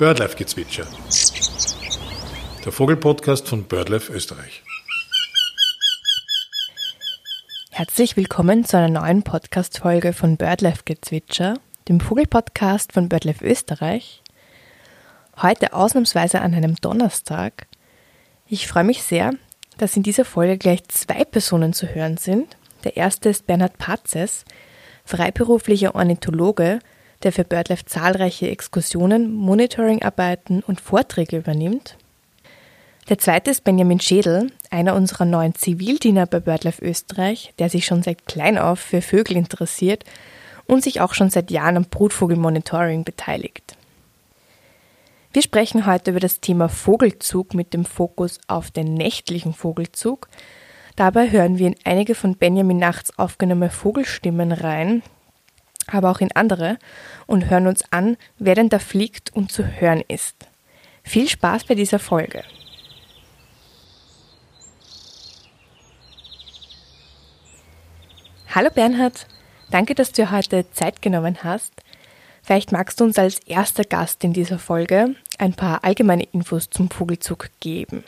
Birdlife-Gezwitscher. Der Vogelpodcast von Birdlife Österreich. Herzlich willkommen zu einer neuen Podcast-Folge von Birdlife Gezwitscher, dem Vogelpodcast von Birdlife Österreich. Heute ausnahmsweise an einem Donnerstag. Ich freue mich sehr, dass in dieser Folge gleich zwei Personen zu hören sind. Der erste ist Bernhard Patzes, freiberuflicher Ornithologe, der für BirdLife zahlreiche Exkursionen, Monitoringarbeiten und Vorträge übernimmt. Der zweite ist Benjamin Schädel, einer unserer neuen Zivildiener bei BirdLife Österreich, der sich schon seit klein auf für Vögel interessiert und sich auch schon seit Jahren am Brutvogelmonitoring beteiligt. Wir sprechen heute über das Thema Vogelzug mit dem Fokus auf den nächtlichen Vogelzug. Dabei hören wir in einige von Benjamin nachts aufgenommene Vogelstimmen rein, aber auch in andere und hören uns an, wer denn da fliegt und zu hören ist. Viel Spaß bei dieser Folge. Hallo Bernhard, danke, dass du heute Zeit genommen hast. Vielleicht magst du uns als erster Gast in dieser Folge ein paar allgemeine Infos zum Vogelzug geben.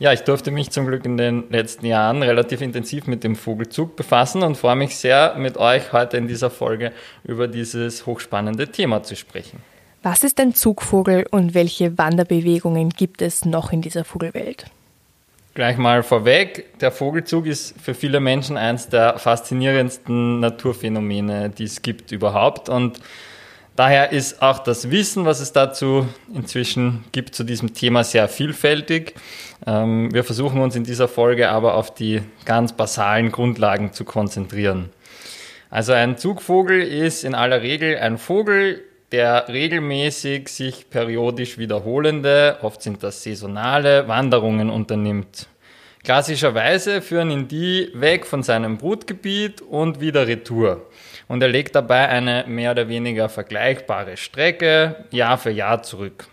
Ja, ich durfte mich zum Glück in den letzten Jahren relativ intensiv mit dem Vogelzug befassen und freue mich sehr, mit euch heute in dieser Folge über dieses hochspannende Thema zu sprechen. Was ist ein Zugvogel und welche Wanderbewegungen gibt es noch in dieser Vogelwelt? Gleich mal vorweg, der Vogelzug ist für viele Menschen eines der faszinierendsten Naturphänomene, die es gibt überhaupt. Und daher ist auch das Wissen, was es dazu inzwischen gibt zu diesem Thema, sehr vielfältig. Ähm, wir versuchen uns in dieser Folge aber auf die ganz basalen Grundlagen zu konzentrieren. Also ein Zugvogel ist in aller Regel ein Vogel, der regelmäßig sich periodisch wiederholende, oft sind das saisonale Wanderungen unternimmt. Klassischerweise führen ihn die weg von seinem Brutgebiet und wieder retour. Und er legt dabei eine mehr oder weniger vergleichbare Strecke Jahr für Jahr zurück.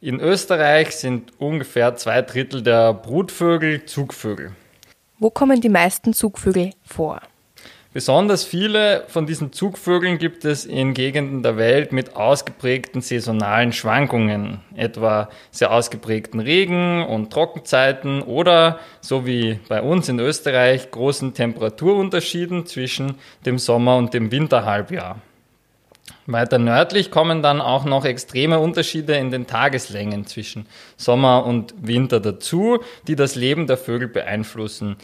In Österreich sind ungefähr zwei Drittel der Brutvögel Zugvögel. Wo kommen die meisten Zugvögel vor? Besonders viele von diesen Zugvögeln gibt es in Gegenden der Welt mit ausgeprägten saisonalen Schwankungen, etwa sehr ausgeprägten Regen- und Trockenzeiten oder, so wie bei uns in Österreich, großen Temperaturunterschieden zwischen dem Sommer- und dem Winterhalbjahr. Weiter nördlich kommen dann auch noch extreme Unterschiede in den Tageslängen zwischen Sommer und Winter dazu, die das Leben der Vögel beeinflussen.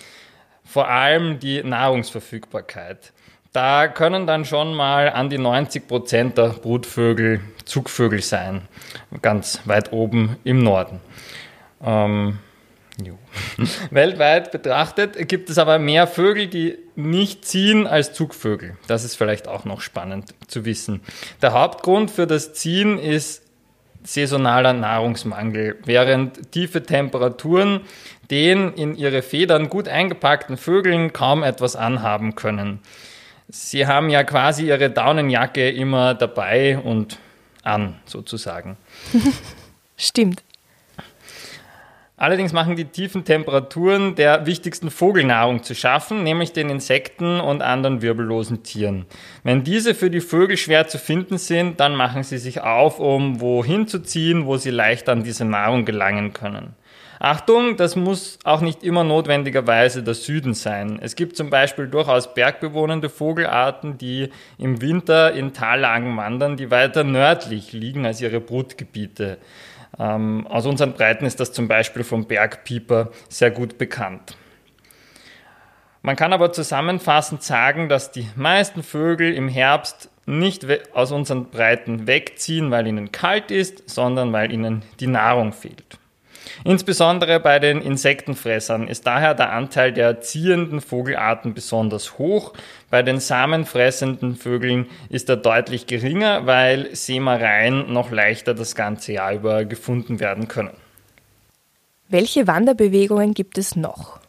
Vor allem die Nahrungsverfügbarkeit. Da können dann schon mal an die 90 Prozent der Brutvögel Zugvögel sein, ganz weit oben im Norden. Ähm, Weltweit betrachtet gibt es aber mehr Vögel, die nicht ziehen als Zugvögel. Das ist vielleicht auch noch spannend zu wissen. Der Hauptgrund für das Ziehen ist saisonaler Nahrungsmangel, während tiefe Temperaturen den in ihre Federn gut eingepackten Vögeln kaum etwas anhaben können. Sie haben ja quasi ihre Daunenjacke immer dabei und an, sozusagen. Stimmt. Allerdings machen die tiefen Temperaturen der wichtigsten Vogelnahrung zu schaffen, nämlich den Insekten und anderen wirbellosen Tieren. Wenn diese für die Vögel schwer zu finden sind, dann machen sie sich auf, um wohin zu ziehen, wo sie leicht an diese Nahrung gelangen können. Achtung, das muss auch nicht immer notwendigerweise der Süden sein. Es gibt zum Beispiel durchaus bergbewohnende Vogelarten, die im Winter in Tallagen wandern, die weiter nördlich liegen als ihre Brutgebiete. Ähm, aus unseren Breiten ist das zum Beispiel vom Bergpieper sehr gut bekannt. Man kann aber zusammenfassend sagen, dass die meisten Vögel im Herbst nicht aus unseren Breiten wegziehen, weil ihnen kalt ist, sondern weil ihnen die Nahrung fehlt. Insbesondere bei den Insektenfressern ist daher der Anteil der ziehenden Vogelarten besonders hoch. Bei den samenfressenden Vögeln ist er deutlich geringer, weil Sämereien noch leichter das ganze Jahr über gefunden werden können. Welche Wanderbewegungen gibt es noch?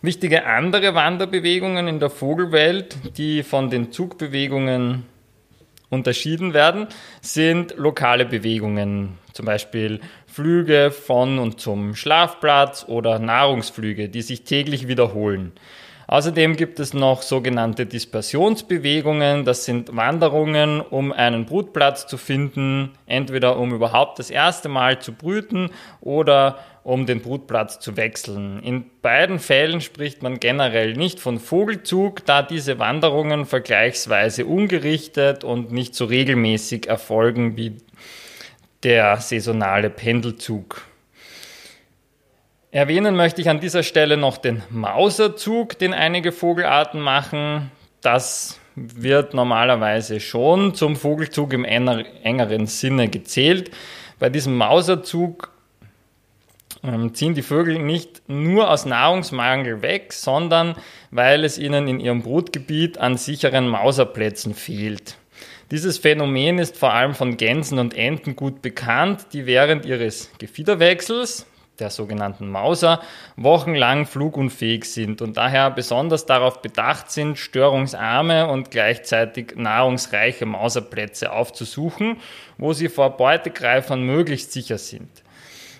Wichtige andere Wanderbewegungen in der Vogelwelt, die von den Zugbewegungen unterschieden werden, sind lokale Bewegungen, zum Beispiel Flüge von und zum Schlafplatz oder Nahrungsflüge, die sich täglich wiederholen. Außerdem gibt es noch sogenannte Dispersionsbewegungen. Das sind Wanderungen, um einen Brutplatz zu finden, entweder um überhaupt das erste Mal zu brüten oder um den Brutplatz zu wechseln. In beiden Fällen spricht man generell nicht von Vogelzug, da diese Wanderungen vergleichsweise ungerichtet und nicht so regelmäßig erfolgen wie der saisonale Pendelzug. Erwähnen möchte ich an dieser Stelle noch den Mauserzug, den einige Vogelarten machen. Das wird normalerweise schon zum Vogelzug im engeren Sinne gezählt. Bei diesem Mauserzug ähm, ziehen die Vögel nicht nur aus Nahrungsmangel weg, sondern weil es ihnen in ihrem Brutgebiet an sicheren Mauserplätzen fehlt. Dieses Phänomen ist vor allem von Gänsen und Enten gut bekannt, die während ihres Gefiederwechsels, der sogenannten Mauser, wochenlang flugunfähig sind und daher besonders darauf bedacht sind, störungsarme und gleichzeitig nahrungsreiche Mauserplätze aufzusuchen, wo sie vor Beutegreifern möglichst sicher sind.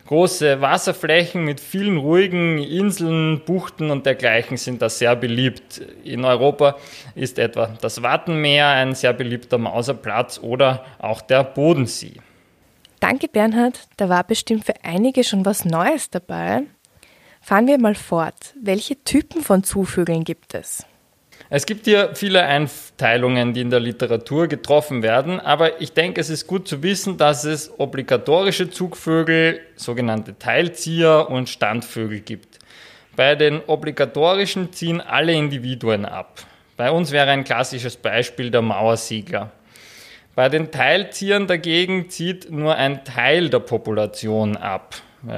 Große Wasserflächen mit vielen ruhigen Inseln, Buchten und dergleichen sind da sehr beliebt. In Europa ist etwa das Wattenmeer ein sehr beliebter Mauserplatz oder auch der Bodensee. Danke Bernhard, da war bestimmt für einige schon was Neues dabei. Fahren wir mal fort. Welche Typen von Zuvögeln gibt es? Es gibt hier viele Einteilungen, die in der Literatur getroffen werden, aber ich denke, es ist gut zu wissen, dass es obligatorische Zugvögel, sogenannte Teilzieher und Standvögel gibt. Bei den obligatorischen ziehen alle Individuen ab. Bei uns wäre ein klassisches Beispiel der Mauersegler. Bei den Teilziehern dagegen zieht nur ein Teil der Population ab.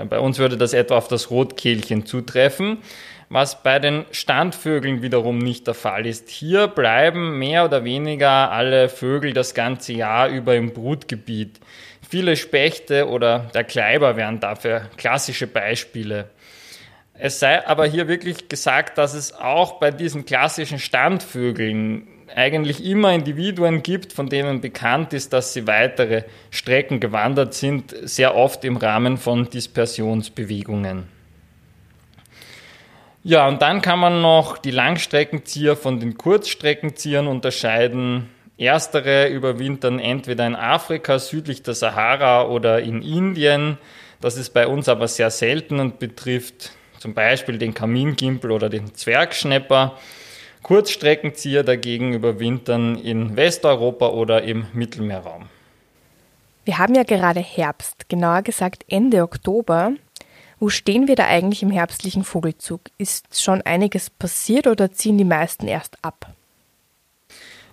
Bei uns würde das etwa auf das Rotkehlchen zutreffen was bei den Standvögeln wiederum nicht der Fall ist. Hier bleiben mehr oder weniger alle Vögel das ganze Jahr über im Brutgebiet. Viele Spechte oder der Kleiber wären dafür klassische Beispiele. Es sei aber hier wirklich gesagt, dass es auch bei diesen klassischen Standvögeln eigentlich immer Individuen gibt, von denen bekannt ist, dass sie weitere Strecken gewandert sind, sehr oft im Rahmen von Dispersionsbewegungen. Ja, und dann kann man noch die Langstreckenzieher von den Kurzstreckenziehern unterscheiden. Erstere überwintern entweder in Afrika südlich der Sahara oder in Indien. Das ist bei uns aber sehr selten und betrifft zum Beispiel den Kamingimpel oder den Zwergschnepper. Kurzstreckenzieher dagegen überwintern in Westeuropa oder im Mittelmeerraum. Wir haben ja gerade Herbst, genauer gesagt Ende Oktober. Wo stehen wir da eigentlich im herbstlichen Vogelzug? Ist schon einiges passiert oder ziehen die meisten erst ab?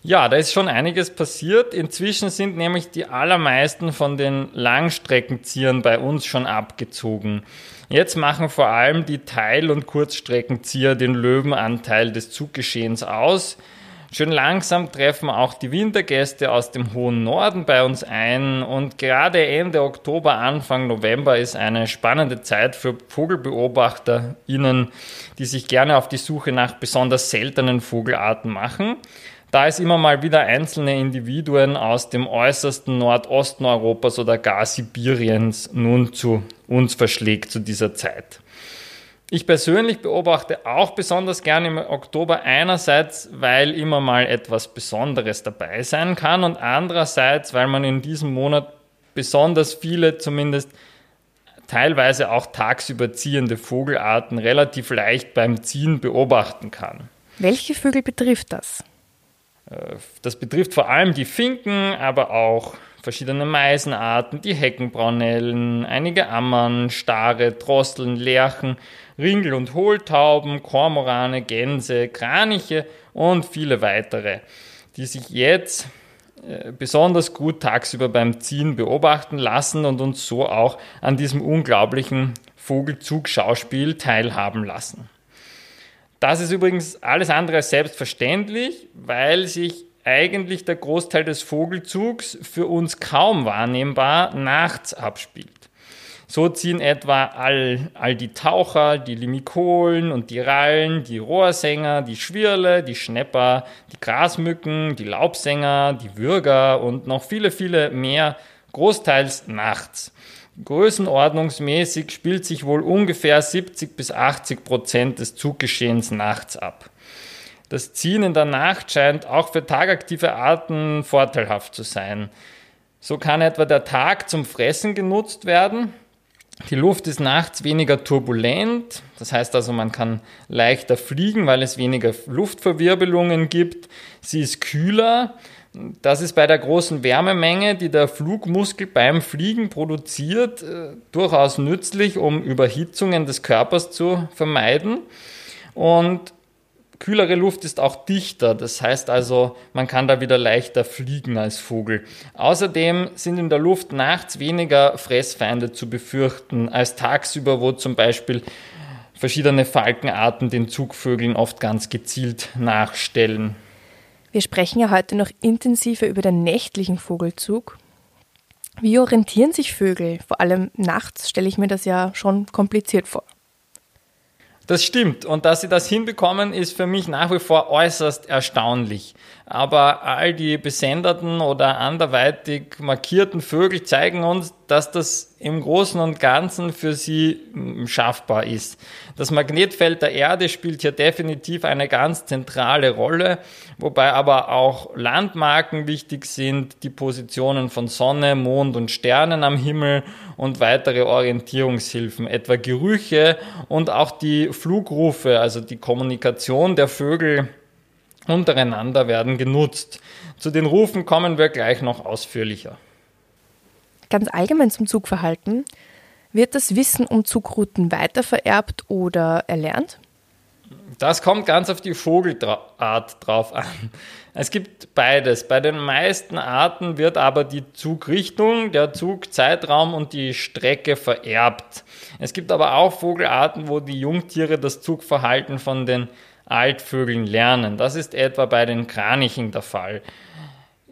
Ja, da ist schon einiges passiert. Inzwischen sind nämlich die allermeisten von den Langstreckenziehern bei uns schon abgezogen. Jetzt machen vor allem die Teil- und Kurzstreckenzieher den Löwenanteil des Zuggeschehens aus. Schön langsam treffen auch die Wintergäste aus dem hohen Norden bei uns ein und gerade Ende Oktober, Anfang November ist eine spannende Zeit für VogelbeobachterInnen, die sich gerne auf die Suche nach besonders seltenen Vogelarten machen. Da es immer mal wieder einzelne Individuen aus dem äußersten Nordosten Europas oder gar Sibiriens nun zu uns verschlägt zu dieser Zeit. Ich persönlich beobachte auch besonders gerne im Oktober einerseits, weil immer mal etwas Besonderes dabei sein kann und andererseits, weil man in diesem Monat besonders viele, zumindest teilweise auch tagsüber ziehende Vogelarten relativ leicht beim Ziehen beobachten kann. Welche Vögel betrifft das? Äh, das betrifft vor allem die Finken, aber auch verschiedene Meisenarten, die Heckenbraunellen, einige Ammern, Stare, Drosseln, Lerchen, Ringel- und Hohltauben, Kormorane, Gänse, Kraniche und viele weitere, die sich jetzt äh, besonders gut tagsüber beim Ziehen beobachten lassen und uns so auch an diesem unglaublichen Vogelzug-Schauspiel teilhaben lassen. Das ist übrigens alles andere als selbstverständlich, weil sich eigentlich der Großteil des Vogelzugs für uns kaum wahrnehmbar nachts abspielt. So ziehen etwa all, all die Taucher, die Limikolen und die Rallen, die Rohrsänger, die Schwirle, die Schnepper, die Grasmücken, die Laubsänger, die Würger und noch viele, viele mehr großteils nachts. Größenordnungsmäßig spielt sich wohl ungefähr 70 bis 80 Prozent des Zuggeschehens nachts ab. Das Ziehen in der Nacht scheint auch für tagaktive Arten vorteilhaft zu sein. So kann etwa der Tag zum Fressen genutzt werden. Die Luft ist nachts weniger turbulent, das heißt also, man kann leichter fliegen, weil es weniger Luftverwirbelungen gibt. Sie ist kühler, das ist bei der großen Wärmemenge, die der Flugmuskel beim Fliegen produziert, äh, durchaus nützlich, um Überhitzungen des Körpers zu vermeiden. Und kühlere Luft ist auch dichter, das heißt also, man kann da wieder leichter fliegen als Vogel. Außerdem sind in der Luft nachts weniger Fressfeinde zu befürchten als tagsüber, wo zum Beispiel verschiedene Falkenarten den Zugvögeln oft ganz gezielt nachstellen. Wir sprechen ja heute noch intensiver über den nächtlichen Vogelzug. Wie orientieren sich Vögel? Vor allem nachts stelle ich mir das ja schon kompliziert vor. Das stimmt. Und dass sie das hinbekommen, ist für mich nach wie vor äußerst erstaunlich. Aber all die besenderten oder anderweitig markierten Vögel zeigen uns, dass das im Großen und Ganzen für sie hm, schaffbar ist. Das Magnetfeld der Erde spielt hier definitiv eine ganz zentrale Rolle, wobei aber auch Landmarken wichtig sind, die Positionen von Sonne, Mond und Sternen am Himmel und weitere Orientierungshilfen, etwa Gerüche und auch die Flugrufe, also die Kommunikation der Vögel untereinander werden genutzt. Zu den Rufen kommen wir gleich noch ausführlicher. Ganz allgemein zum Zugverhalten. Wird das Wissen um Zugrouten weitervererbt oder erlernt? Das kommt ganz auf die Vogelart drauf an. Es gibt beides. Bei den meisten Arten wird aber die Zugrichtung, der Zugzeitraum und die Strecke vererbt. Es gibt aber auch Vogelarten, wo die Jungtiere das Zugverhalten von den Altvögeln lernen. Das ist etwa bei den Kranichen der Fall.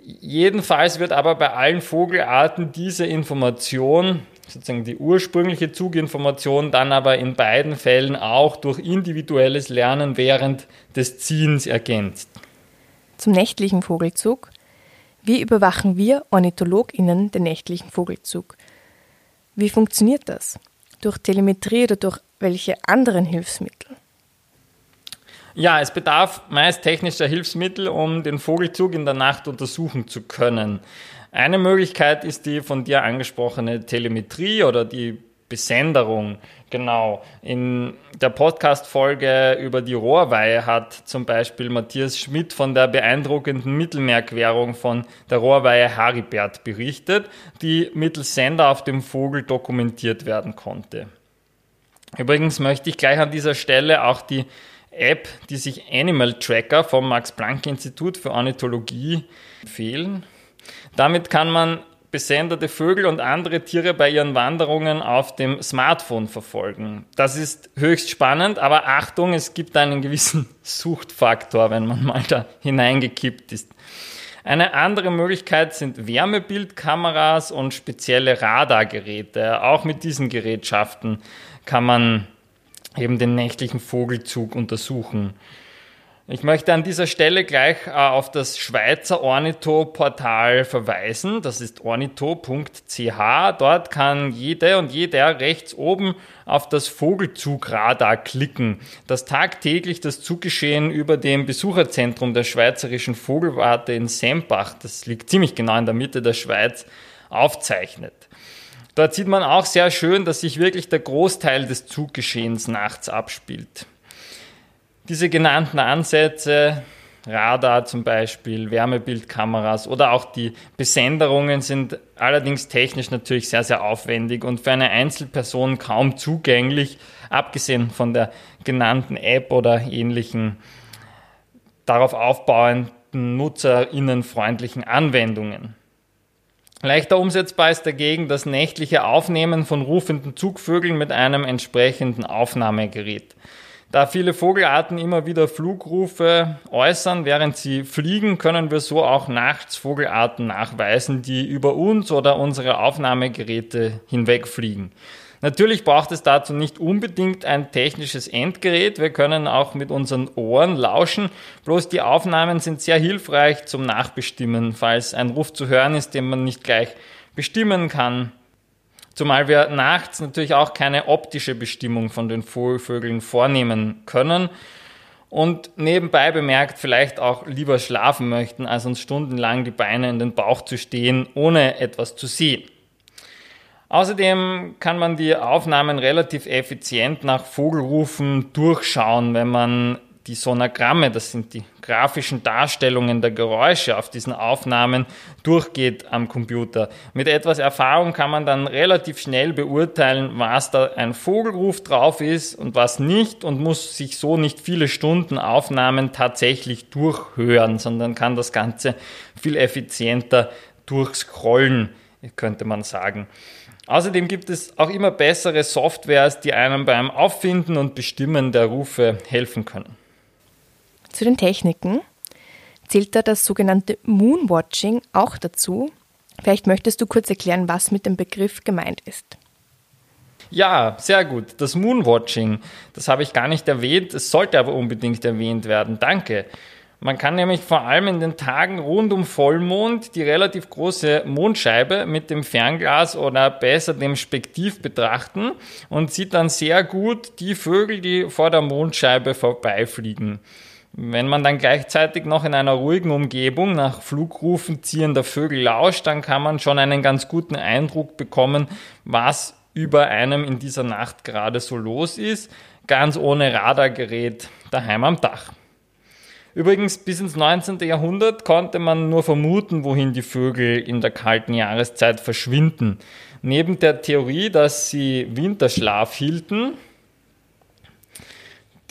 Jedenfalls wird aber bei allen Vogelarten diese Information, sozusagen die ursprüngliche Zuginformation, dann aber in beiden Fällen auch durch individuelles Lernen während des Ziehens ergänzt. Zum nächtlichen Vogelzug. Wie überwachen wir OrnithologInnen den nächtlichen Vogelzug? Wie funktioniert das? Durch Telemetrie oder durch welche anderen Hilfsmittel? Ja, es bedarf meist technischer Hilfsmittel, um den Vogelzug in der Nacht untersuchen zu können. Eine Möglichkeit ist die von dir angesprochene Telemetrie oder die Besenderung. Genau. In der Podcast-Folge über die Rohrweihe hat zum Beispiel Matthias Schmidt von der beeindruckenden Mittelmeerquerung von der Rohrweihe Haribert berichtet, die mittels Sender auf dem Vogel dokumentiert werden konnte. Übrigens möchte ich gleich an dieser Stelle auch die App, die sich Animal Tracker vom Max-Planck-Institut für Ornithologie empfehlen. Damit kann man besenderte Vögel und andere Tiere bei ihren Wanderungen auf dem Smartphone verfolgen. Das ist höchst spannend, aber Achtung, es gibt einen gewissen Suchtfaktor, wenn man mal da hineingekippt ist. Eine andere Möglichkeit sind Wärmebildkameras und spezielle Radargeräte. Auch mit diesen Gerätschaften kann man eben den nächtlichen Vogelzug untersuchen. Ich möchte an dieser Stelle gleich äh, auf das Schweizer Ornitho-Portal verweisen. Das ist ornitho.ch. Dort kann jede und jeder rechts oben auf das Vogelzugradar klicken, das tagtäglich das Zuggeschehen über dem Besucherzentrum der Schweizerischen Vogelwarte in Sempach, das liegt ziemlich genau in der Mitte der Schweiz, aufzeichnet. Dort sieht man auch sehr schön, dass sich wirklich der Großteil des Zuggeschehens nachts abspielt. Diese genannten Ansätze, Radar zum Beispiel, Wärmebildkameras oder auch die Besenderungen sind allerdings technisch natürlich sehr, sehr aufwendig und für eine Einzelperson kaum zugänglich, abgesehen von der genannten App oder ähnlichen darauf aufbauenden nutzerinnenfreundlichen Anwendungen. Leichter umsetzbar ist dagegen das nächtliche Aufnehmen von rufenden Zugvögeln mit einem entsprechenden Aufnahmegerät. Da viele Vogelarten immer wieder Flugrufe äußern, während sie fliegen, können wir so auch nachts Vogelarten nachweisen, die über uns oder unsere Aufnahmegeräte hinwegfliegen. Natürlich braucht es dazu nicht unbedingt ein technisches Endgerät. Wir können auch mit unseren Ohren lauschen. Bloß die Aufnahmen sind sehr hilfreich zum Nachbestimmen, falls ein Ruf zu hören ist, den man nicht gleich bestimmen kann. Zumal wir nachts natürlich auch keine optische Bestimmung von den Vögeln vornehmen können und nebenbei bemerkt vielleicht auch lieber schlafen möchten, als uns stundenlang die Beine in den Bauch zu stehen, ohne etwas zu sehen. Außerdem kann man die Aufnahmen relativ effizient nach Vogelrufen durchschauen, wenn man die Sonogramme, das sind die grafischen Darstellungen der Geräusche auf diesen Aufnahmen, durchgeht am Computer. Mit etwas Erfahrung kann man dann relativ schnell beurteilen, was da ein Vogelruf drauf ist und was nicht und muss sich so nicht viele Stunden Aufnahmen tatsächlich durchhören, sondern kann das Ganze viel effizienter durchscrollen, könnte man sagen. Außerdem gibt es auch immer bessere Softwares, die einem beim Auffinden und Bestimmen der Rufe helfen können. Zu den Techniken zählt da das sogenannte Moonwatching auch dazu. Vielleicht möchtest du kurz erklären, was mit dem Begriff gemeint ist. Ja, sehr gut. Das Moonwatching, das habe ich gar nicht erwähnt, es sollte aber unbedingt erwähnt werden. Danke. Man kann nämlich vor allem in den Tagen rund um Vollmond die relativ große Mondscheibe mit dem Fernglas oder besser dem Spektiv betrachten und sieht dann sehr gut die Vögel, die vor der Mondscheibe vorbeifliegen. Wenn man dann gleichzeitig noch in einer ruhigen Umgebung nach Flugrufen ziehender Vögel lauscht, dann kann man schon einen ganz guten Eindruck bekommen, was über einem in dieser Nacht gerade so los ist, ganz ohne Radargerät daheim am Dach. Übrigens, bis ins 19. Jahrhundert konnte man nur vermuten, wohin die Vögel in der kalten Jahreszeit verschwinden. Neben der Theorie, dass sie Winterschlaf hielten,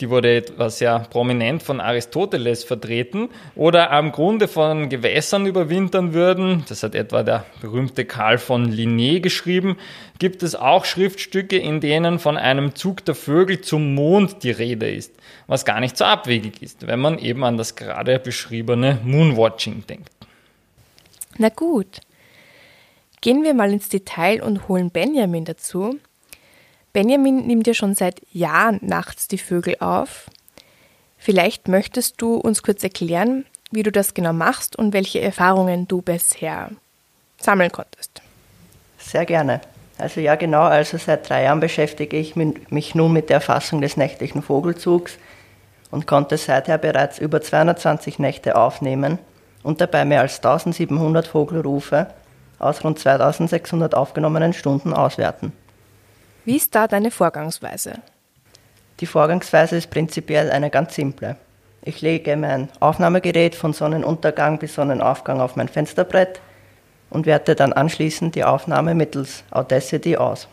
die wurde etwas sehr prominent von Aristoteles vertreten, oder am Grunde von Gewässern überwintern würden, das hat etwa der berühmte Karl von Linné geschrieben, gibt es auch Schriftstücke, in denen von einem Zug der Vögel zum Mond die Rede ist, was gar nicht so abwegig ist, wenn man eben an das gerade beschriebene Moonwatching denkt. Na gut, gehen wir mal ins Detail und holen Benjamin dazu, Benjamin nimmt ja schon seit Jahren nachts die Vögel auf. Vielleicht möchtest du uns kurz erklären, wie du das genau machst und welche Erfahrungen du bisher sammeln konntest. Sehr gerne. Also ja, genau, also seit drei Jahren beschäftige ich mich nun mit der Erfassung des nächtlichen Vogelzugs und konnte seither bereits über 220 Nächte aufnehmen und dabei mehr als 1700 Vogelrufe aus rund 2600 aufgenommenen Stunden auswerten. Wie ist da deine Vorgangsweise? Die Vorgangsweise ist prinzipiell eine ganz simple. Ich lege mein Aufnahmegerät von Sonnenuntergang bis Sonnenaufgang auf mein Fensterbrett und werte dann anschließend die Aufnahme mittels Audacity aus.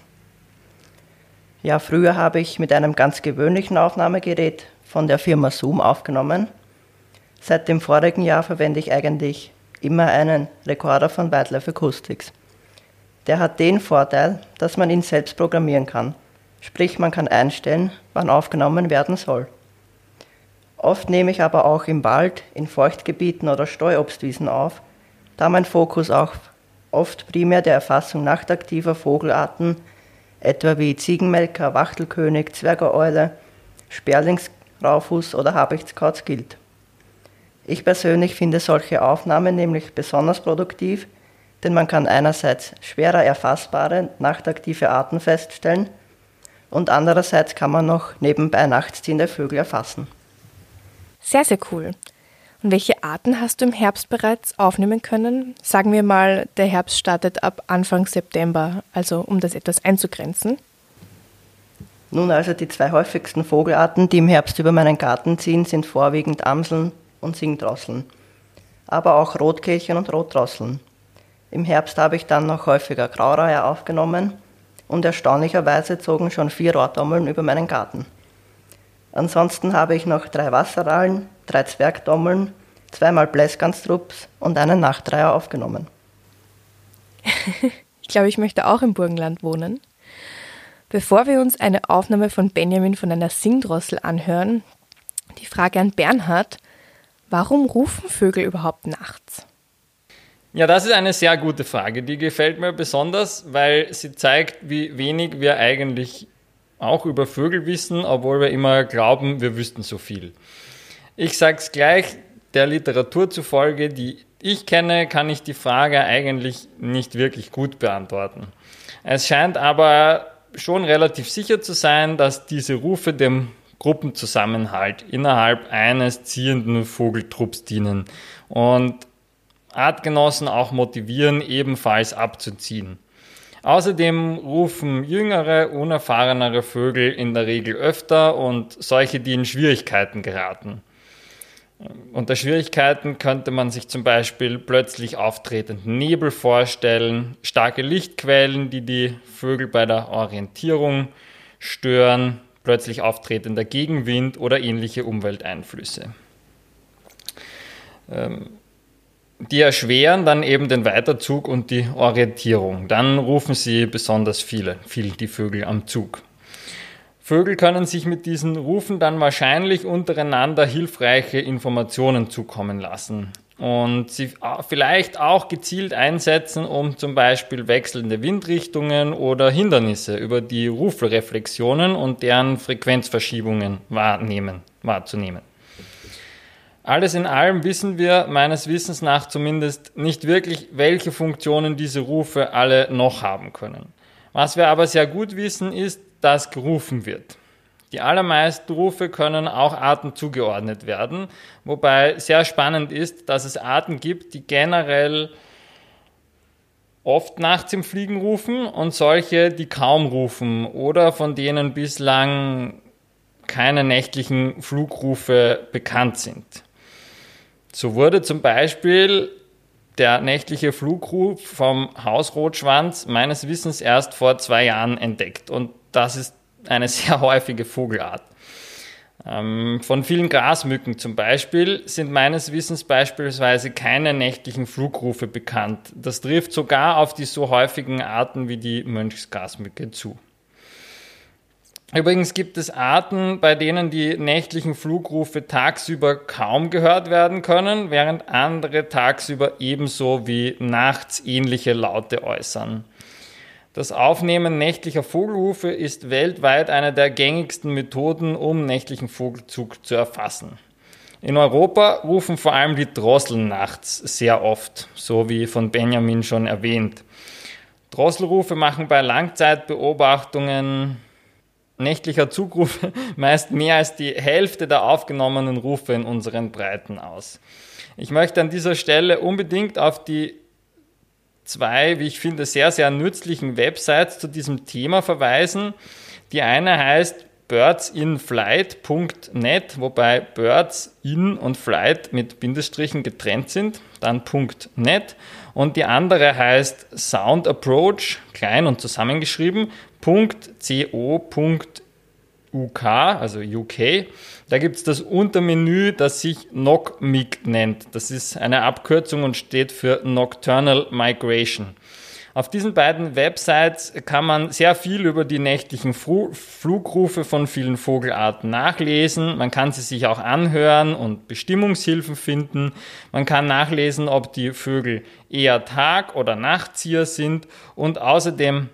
Ja, früher habe ich mit einem ganz gewöhnlichen Aufnahmegerät von der Firma Zoom aufgenommen. Seit dem vorigen Jahr verwende ich eigentlich immer einen Rekorder von Wildlife Acoustics. Der hat den Vorteil, dass man ihn selbst programmieren kann. Sprich, man kann einstellen, wann aufgenommen werden soll. Oft nehme ich aber auch im Wald, in Feuchtgebieten oder Streuobstwiesen auf, da mein Fokus auch oft primär der Erfassung nachtaktiver Vogelarten, etwa wie Ziegenmelker, Wachtelkönig, Zwergeeule, Sperlingsraufuß oder Habichtskauz gilt. Ich persönlich finde solche Aufnahmen nämlich besonders produktiv, denn man kann einerseits schwerer erfassbare nachtaktive Arten feststellen und andererseits kann man noch nebenbei nachtsziehende Vögel erfassen. Sehr, sehr cool. Und welche Arten hast du im Herbst bereits aufnehmen können? Sagen wir mal, der Herbst startet ab Anfang September, also um das etwas einzugrenzen. Nun also die zwei häufigsten Vogelarten, die im Herbst über meinen Garten ziehen, sind vorwiegend Amseln und Singdrosseln, aber auch Rotkehlchen und Rotdrosseln. Im Herbst habe ich dann noch häufiger Graureiher aufgenommen und erstaunlicherweise zogen schon vier Rohrdommeln über meinen Garten. Ansonsten habe ich noch drei Wasserrallen, drei Zwergdommeln, zweimal Bläskanstrups und einen Nachtreiher aufgenommen. ich glaube, ich möchte auch im Burgenland wohnen. Bevor wir uns eine Aufnahme von Benjamin von einer Singdrossel anhören, die Frage an Bernhard, warum rufen Vögel überhaupt nachts? Ja, das ist eine sehr gute Frage. Die gefällt mir besonders, weil sie zeigt, wie wenig wir eigentlich auch über Vögel wissen, obwohl wir immer glauben, wir wüssten so viel. Ich sage es gleich, der Literatur zufolge, die ich kenne, kann ich die Frage eigentlich nicht wirklich gut beantworten. Es scheint aber schon relativ sicher zu sein, dass diese Rufe dem Gruppenzusammenhalt innerhalb eines ziehenden Vogeltrupps dienen und Artgenossen auch motivieren, ebenfalls abzuziehen. Außerdem rufen jüngere, unerfahrenere Vögel in der Regel öfter und solche, die in Schwierigkeiten geraten. Unter Schwierigkeiten könnte man sich zum Beispiel plötzlich auftretenden Nebel vorstellen, starke Lichtquellen, die die Vögel bei der Orientierung stören, plötzlich auftretender Gegenwind oder ähnliche Umwelteinflüsse. Ähm, die erschweren dann eben den Weiterzug und die Orientierung. Dann rufen sie besonders viele, viel die Vögel am Zug. Vögel können sich mit diesen Rufen dann wahrscheinlich untereinander hilfreiche Informationen zukommen lassen und sie vielleicht auch gezielt einsetzen, um zum Beispiel wechselnde Windrichtungen oder Hindernisse über die Rufreflexionen und deren Frequenzverschiebungen wahrnehmen, wahrzunehmen. Alles in allem wissen wir meines Wissens nach zumindest nicht wirklich, welche Funktionen diese Rufe alle noch haben können. Was wir aber sehr gut wissen, ist, dass gerufen wird. Die allermeisten Rufe können auch Arten zugeordnet werden, wobei sehr spannend ist, dass es Arten gibt, die generell oft nachts im Fliegen rufen und solche, die kaum rufen oder von denen bislang keine nächtlichen Flugrufe bekannt sind. So wurde zum Beispiel der nächtliche Flugruf vom Hausrotschwanz meines Wissens erst vor zwei Jahren entdeckt und das ist eine sehr häufige Vogelart. Ähm, von vielen Grasmücken zum Beispiel sind meines Wissens beispielsweise keine nächtlichen Flugrufe bekannt. Das trifft sogar auf die so häufigen Arten wie die Mönchsgrasmücke zu. Übrigens gibt es Arten, bei denen die nächtlichen Flugrufe tagsüber kaum gehört werden können, während andere tagsüber ebenso wie nachts ähnliche Laute äußern. Das Aufnehmen nächtlicher Vogelrufe ist weltweit eine der gängigsten Methoden, um nächtlichen Vogelzug zu erfassen. In Europa rufen vor allem die Drosseln nachts sehr oft, so wie von Benjamin schon erwähnt. Drosselrufe machen bei Langzeitbeobachtungen nächtlicher Zugrufe meist mehr als die Hälfte der aufgenommenen Rufe in unseren Breiten aus. Ich möchte an dieser Stelle unbedingt auf die zwei, wie ich finde, sehr, sehr nützlichen Websites zu diesem Thema verweisen. Die eine heißt birdsinflight.net, wobei Birds in und Flight mit Bindestrichen getrennt sind, dann .net. Und die andere heißt Sound Approach, klein und zusammengeschrieben, .co.uk, also UK. Da gibt es das Untermenü, das sich NOCMIG nennt. Das ist eine Abkürzung und steht für Nocturnal Migration. Auf diesen beiden Websites kann man sehr viel über die nächtlichen Flugrufe von vielen Vogelarten nachlesen. Man kann sie sich auch anhören und Bestimmungshilfen finden. Man kann nachlesen, ob die Vögel eher Tag- oder Nachtzieher sind. Und außerdem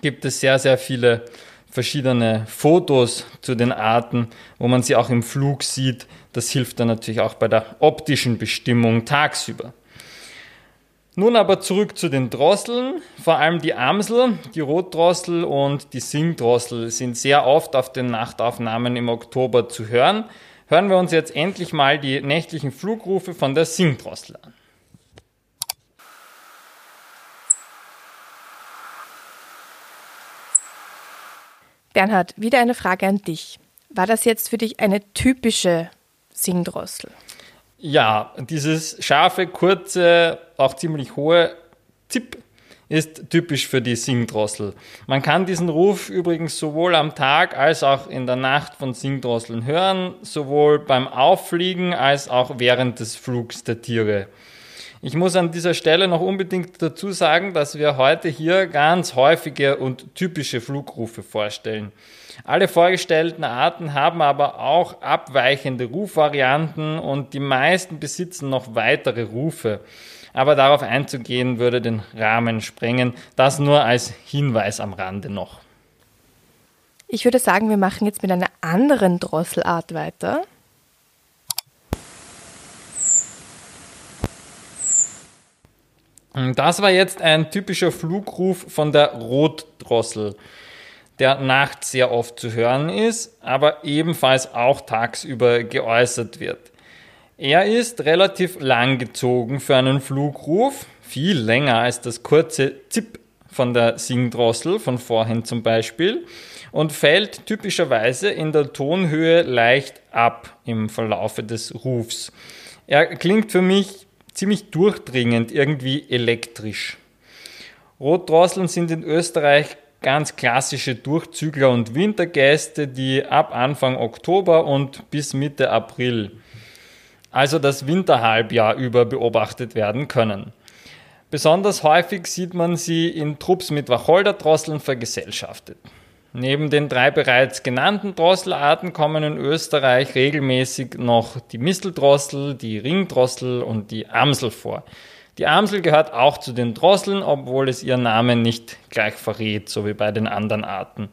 gibt es sehr, sehr viele verschiedene Fotos zu den Arten, wo man sie auch im Flug sieht. Das hilft dann natürlich auch bei der optischen Bestimmung tagsüber. Nun aber zurück zu den Drosseln. Vor allem die Amsel, die Rotdrossel und die Singdrossel sind sehr oft auf den Nachtaufnahmen im Oktober zu hören. Hören wir uns jetzt endlich mal die nächtlichen Flugrufe von der Singdrossel an. Bernhard, wieder eine Frage an dich. War das jetzt für dich eine typische Singdrossel? Ja, dieses scharfe, kurze, auch ziemlich hohe Zip ist typisch für die Singdrossel. Man kann diesen Ruf übrigens sowohl am Tag als auch in der Nacht von Singdrosseln hören, sowohl beim Auffliegen als auch während des Flugs der Tiere. Ich muss an dieser Stelle noch unbedingt dazu sagen, dass wir heute hier ganz häufige und typische Flugrufe vorstellen. Alle vorgestellten Arten haben aber auch abweichende Rufvarianten und die meisten besitzen noch weitere Rufe. Aber darauf einzugehen würde den Rahmen sprengen. Das nur als Hinweis am Rande noch. Ich würde sagen, wir machen jetzt mit einer anderen Drosselart weiter. Das war jetzt ein typischer Flugruf von der Rotdrossel, der nachts sehr oft zu hören ist, aber ebenfalls auch tagsüber geäußert wird. Er ist relativ lang gezogen für einen Flugruf, viel länger als das kurze Zip von der Singdrossel von vorhin zum Beispiel und fällt typischerweise in der Tonhöhe leicht ab im Verlaufe des Rufs. Er klingt für mich ziemlich durchdringend, irgendwie elektrisch. Rotdrosseln sind in Österreich ganz klassische Durchzügler und Wintergäste, die ab Anfang Oktober und bis Mitte April, also das Winterhalbjahr über beobachtet werden können. Besonders häufig sieht man sie in Trupps mit Wacholderdrosseln vergesellschaftet. Neben den drei bereits genannten Drosselarten kommen in Österreich regelmäßig noch die Misteldrossel, die Ringdrossel und die Amsel vor. Die Amsel gehört auch zu den Drosseln, obwohl es ihr Name nicht gleich verrät, so wie bei den anderen Arten.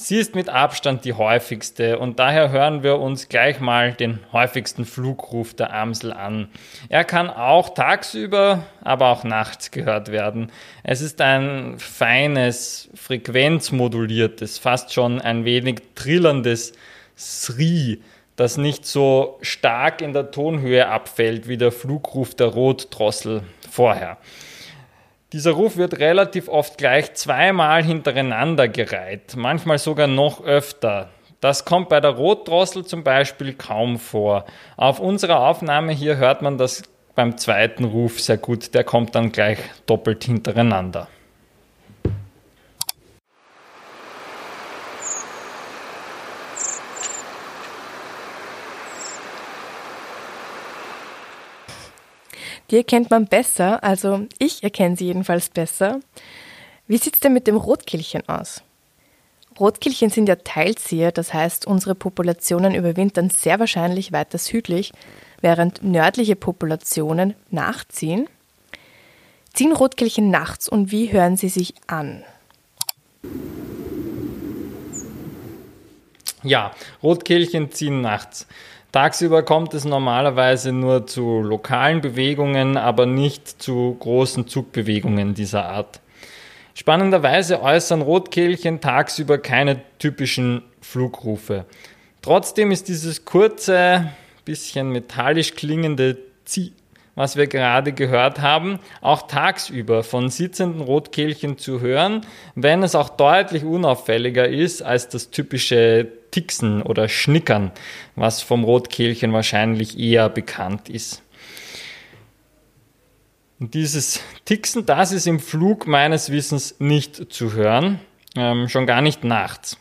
Sie ist mit Abstand die häufigste und daher hören wir uns gleich mal den häufigsten Flugruf der Amsel an. Er kann auch tagsüber, aber auch nachts gehört werden. Es ist ein feines, frequenzmoduliertes, fast schon ein wenig trillerndes Sri, das nicht so stark in der Tonhöhe abfällt wie der Flugruf der Rotdrossel vorher. Dieser Ruf wird relativ oft gleich zweimal hintereinander gereiht, manchmal sogar noch öfter. Das kommt bei der Rotdrossel zum Beispiel kaum vor. Auf unserer Aufnahme hier hört man das beim zweiten Ruf sehr gut, der kommt dann gleich doppelt hintereinander. Die erkennt man besser, also ich erkenne sie jedenfalls besser. Wie sieht es denn mit dem Rotkehlchen aus? Rotkehlchen sind ja Teilzieher, das heißt, unsere Populationen überwintern sehr wahrscheinlich weiter südlich, während nördliche Populationen nachziehen. Ziehen Rotkehlchen nachts und wie hören sie sich an? Ja, Rotkehlchen ziehen nachts. Tagsüber kommt es normalerweise nur zu lokalen Bewegungen, aber nicht zu großen Zugbewegungen dieser Art. Spannenderweise äußern Rotkehlchen tagsüber keine typischen Flugrufe. Trotzdem ist dieses kurze, bisschen metallisch klingende Zi, was wir gerade gehört haben, auch tagsüber von sitzenden Rotkehlchen zu hören, wenn es auch deutlich unauffälliger ist als das typische Tixen oder Schnickern, was vom Rotkehlchen wahrscheinlich eher bekannt ist. Und dieses Tixen, das ist im Flug meines Wissens nicht zu hören, ähm, schon gar nicht nachts.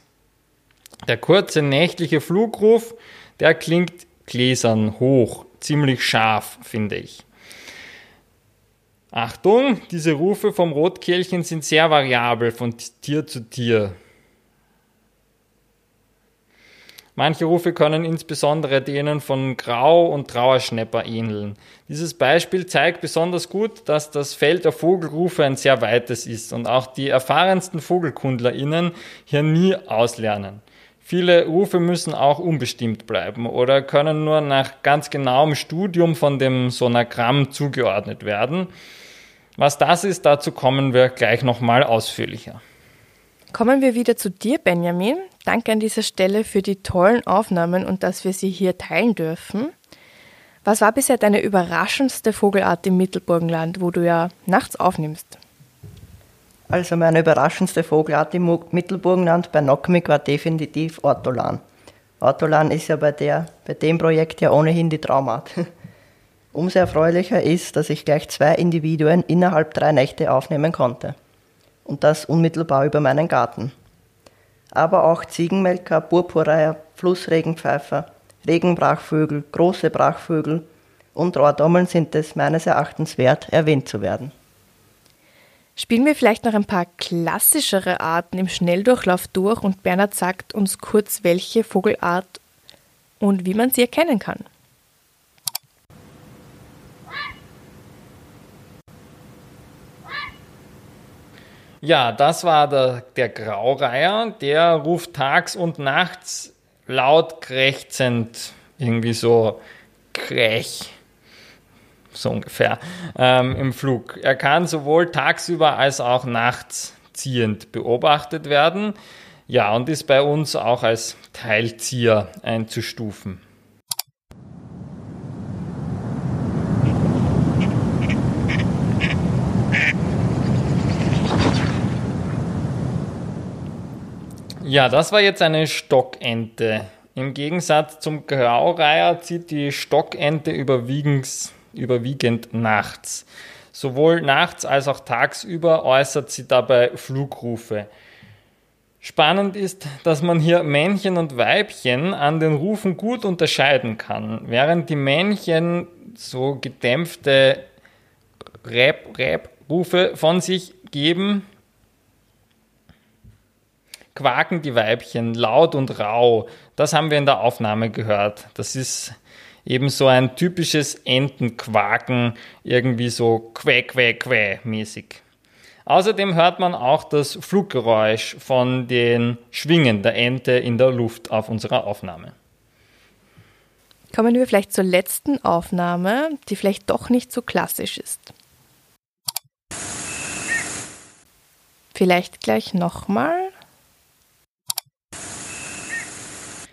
Der kurze nächtliche Flugruf, der klingt gläsern hoch, ziemlich scharf, finde ich. Achtung, diese Rufe vom Rotkehlchen sind sehr variabel von Tier zu Tier. Manche Rufe können insbesondere denen von Grau- und Trauerschnepper ähneln. Dieses Beispiel zeigt besonders gut, dass das Feld der Vogelrufe ein sehr weites ist und auch die erfahrensten VogelkundlerInnen hier nie auslernen. Viele Rufe müssen auch unbestimmt bleiben oder können nur nach ganz genauem Studium von dem Sonogramm zugeordnet werden. Was das ist, dazu kommen wir gleich nochmal ausführlicher. Kommen wir wieder zu dir, Benjamin. Danke an dieser Stelle für die tollen Aufnahmen und dass wir sie hier teilen dürfen. Was war bisher deine überraschendste Vogelart im Mittelburgenland, wo du ja nachts aufnimmst? Also meine überraschendste Vogelart im Mittelburgenland bei Nockmig war definitiv Ortolan. Ortolan ist ja bei, der, bei dem Projekt ja ohnehin die Traumart. Umso erfreulicher ist, dass ich gleich zwei Individuen innerhalb drei Nächte aufnehmen konnte. Und das unmittelbar über meinen Garten aber auch Ziegenmelker, Purpurreiher, Flussregenpfeifer, Regenbrachvögel, große Brachvögel und Rohrdommeln sind es meines Erachtens wert, erwähnt zu werden. Spielen wir vielleicht noch ein paar klassischere Arten im Schnelldurchlauf durch und Bernhard sagt uns kurz, welche Vogelart und wie man sie erkennen kann. Ja, das war der, der Graureiher. Der ruft tags und nachts laut krächzend, irgendwie so krech. so ungefähr, ähm, im Flug. Er kann sowohl tagsüber als auch nachts ziehend beobachtet werden. Ja, und ist bei uns auch als Teilzieher einzustufen. Ja, das war jetzt eine Stockente. Im Gegensatz zum Graureiher zieht die Stockente überwiegend, nachts. Sowohl nachts als auch tagsüber äußert sie dabei Flugrufe. Spannend ist, dass man hier Männchen und Weibchen an den Rufen gut unterscheiden kann. Während die Männchen so gedämpfte Rap-Rap-Rufe von sich geben, quaken die Weibchen laut und rau. Das haben wir in der Aufnahme gehört. Das ist eben so ein typisches Entenquaken, irgendwie so quä, quä, quä mäßig. Außerdem hört man auch das Fluggeräusch von den Schwingen der Ente in der Luft auf unserer Aufnahme. Kommen wir vielleicht zur letzten Aufnahme, die vielleicht doch nicht so klassisch ist. Vielleicht gleich nochmal.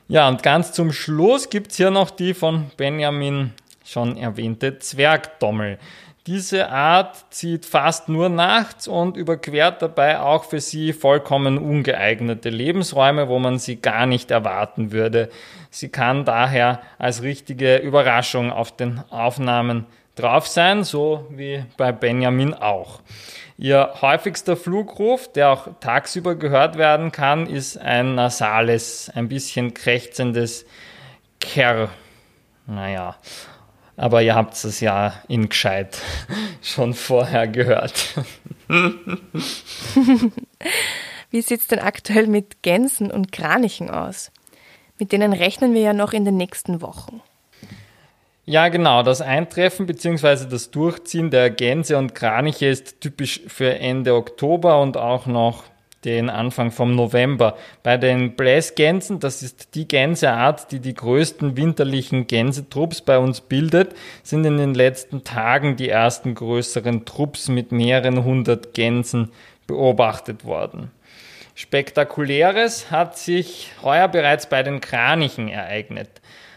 Ja, und ganz zum Schluss gibt es hier noch die von Benjamin schon erwähnte Zwergdommel. Diese Art zieht fast nur nachts und überquert dabei auch für sie vollkommen ungeeignete Lebensräume, wo man sie gar nicht erwarten würde. Sie kann daher als richtige Überraschung auf den Aufnahmen drauf sein, so wie bei Benjamin auch. Ihr häufigster Flugruf, der auch tagsüber gehört werden kann, ist ein nasales, ein bisschen krächzendes Kerr. Naja, aber ihr habt es ja in gescheit schon vorher gehört. Wie sieht es denn aktuell mit Gänsen und Kranichen aus? Mit denen rechnen wir ja noch in den nächsten Wochen. Ja, genau. Das Eintreffen bzw. das Durchziehen der Gänse und Kraniche ist typisch für Ende Oktober und auch noch den Anfang vom November. Bei den Bläsgänsen, das ist die Gänseart, die die größten winterlichen Gänsetrupps bei uns bildet, sind in den letzten Tagen die ersten größeren Trupps mit mehreren hundert Gänsen beobachtet worden. Spektakuläres hat sich heuer bereits bei den Kranichen ereignet.